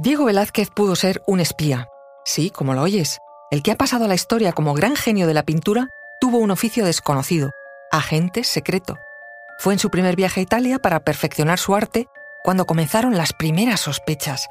Diego Velázquez pudo ser un espía. Sí, como lo oyes. El que ha pasado a la historia como gran genio de la pintura tuvo un oficio desconocido, agente secreto. Fue en su primer viaje a Italia para perfeccionar su arte cuando comenzaron las primeras sospechas.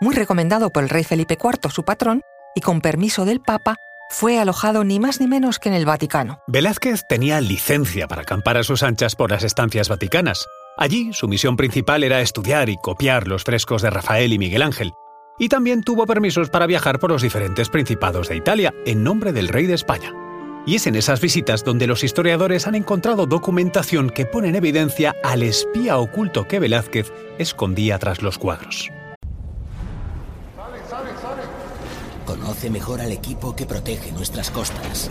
Muy recomendado por el rey Felipe IV, su patrón, y con permiso del Papa, fue alojado ni más ni menos que en el Vaticano. Velázquez tenía licencia para acampar a sus anchas por las estancias vaticanas. Allí su misión principal era estudiar y copiar los frescos de Rafael y Miguel Ángel. Y también tuvo permisos para viajar por los diferentes principados de Italia en nombre del rey de España. Y es en esas visitas donde los historiadores han encontrado documentación que pone en evidencia al espía oculto que Velázquez escondía tras los cuadros. Conoce mejor al equipo que protege nuestras costas.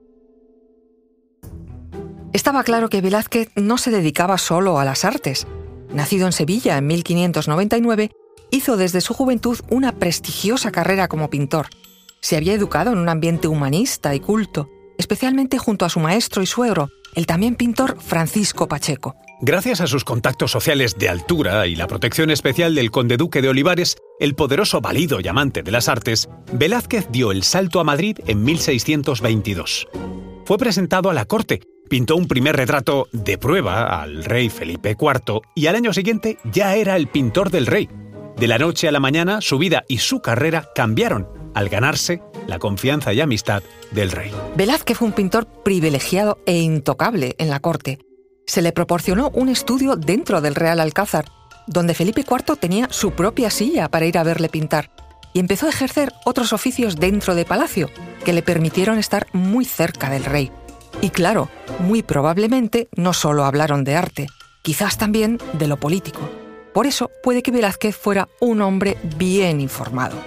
Estaba claro que Velázquez no se dedicaba solo a las artes. Nacido en Sevilla en 1599, hizo desde su juventud una prestigiosa carrera como pintor. Se había educado en un ambiente humanista y culto especialmente junto a su maestro y suegro, el también pintor Francisco Pacheco. Gracias a sus contactos sociales de altura y la protección especial del conde duque de Olivares, el poderoso valido y amante de las artes, Velázquez dio el salto a Madrid en 1622. Fue presentado a la corte, pintó un primer retrato de prueba al rey Felipe IV y al año siguiente ya era el pintor del rey. De la noche a la mañana su vida y su carrera cambiaron al ganarse la confianza y amistad del rey. Velázquez fue un pintor privilegiado e intocable en la corte. Se le proporcionó un estudio dentro del Real Alcázar, donde Felipe IV tenía su propia silla para ir a verle pintar, y empezó a ejercer otros oficios dentro de palacio, que le permitieron estar muy cerca del rey. Y claro, muy probablemente no solo hablaron de arte, quizás también de lo político. Por eso puede que Velázquez fuera un hombre bien informado.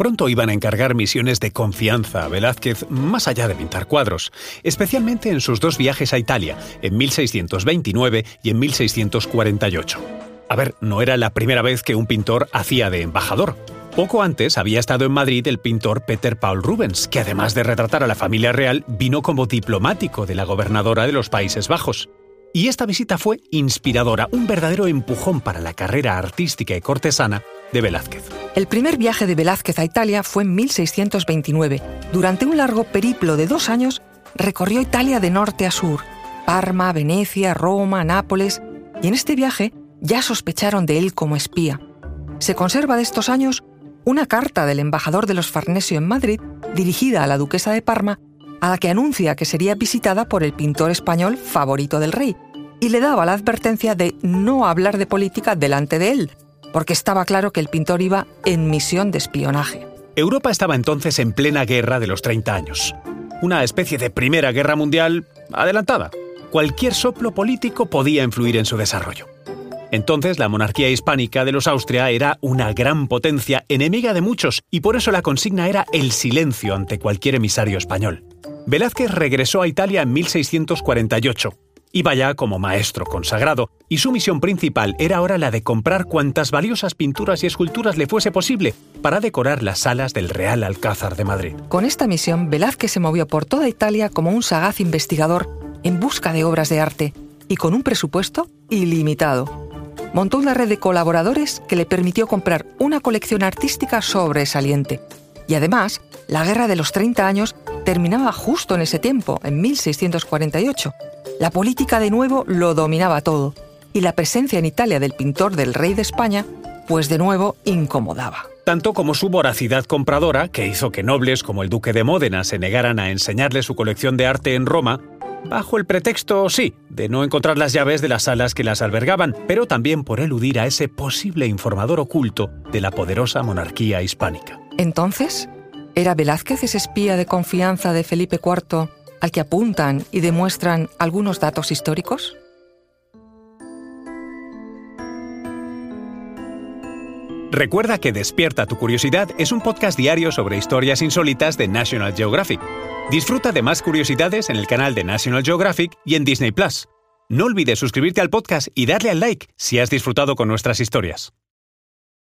Pronto iban a encargar misiones de confianza a Velázquez más allá de pintar cuadros, especialmente en sus dos viajes a Italia, en 1629 y en 1648. A ver, no era la primera vez que un pintor hacía de embajador. Poco antes había estado en Madrid el pintor Peter Paul Rubens, que además de retratar a la familia real, vino como diplomático de la gobernadora de los Países Bajos. Y esta visita fue inspiradora, un verdadero empujón para la carrera artística y cortesana de Velázquez. El primer viaje de Velázquez a Italia fue en 1629. Durante un largo periplo de dos años, recorrió Italia de norte a sur, Parma, Venecia, Roma, Nápoles, y en este viaje ya sospecharon de él como espía. Se conserva de estos años una carta del embajador de los Farnesio en Madrid, dirigida a la duquesa de Parma, a la que anuncia que sería visitada por el pintor español favorito del rey, y le daba la advertencia de no hablar de política delante de él, porque estaba claro que el pintor iba en misión de espionaje. Europa estaba entonces en plena guerra de los 30 años, una especie de primera guerra mundial adelantada. Cualquier soplo político podía influir en su desarrollo. Entonces la monarquía hispánica de los Austria era una gran potencia enemiga de muchos y por eso la consigna era el silencio ante cualquier emisario español. Velázquez regresó a Italia en 1648. Iba ya como maestro consagrado, y su misión principal era ahora la de comprar cuantas valiosas pinturas y esculturas le fuese posible para decorar las salas del Real Alcázar de Madrid. Con esta misión, Velázquez se movió por toda Italia como un sagaz investigador en busca de obras de arte y con un presupuesto ilimitado. Montó una red de colaboradores que le permitió comprar una colección artística sobresaliente. Y además, la Guerra de los 30 años terminaba justo en ese tiempo, en 1648. La política de nuevo lo dominaba todo, y la presencia en Italia del pintor del rey de España, pues de nuevo incomodaba. Tanto como su voracidad compradora, que hizo que nobles como el duque de Módena se negaran a enseñarle su colección de arte en Roma, bajo el pretexto, sí, de no encontrar las llaves de las salas que las albergaban, pero también por eludir a ese posible informador oculto de la poderosa monarquía hispánica. Entonces, ¿Era Velázquez ese espía de confianza de Felipe IV al que apuntan y demuestran algunos datos históricos? Recuerda que Despierta tu Curiosidad es un podcast diario sobre historias insólitas de National Geographic. Disfruta de más curiosidades en el canal de National Geographic y en Disney Plus. No olvides suscribirte al podcast y darle al like si has disfrutado con nuestras historias.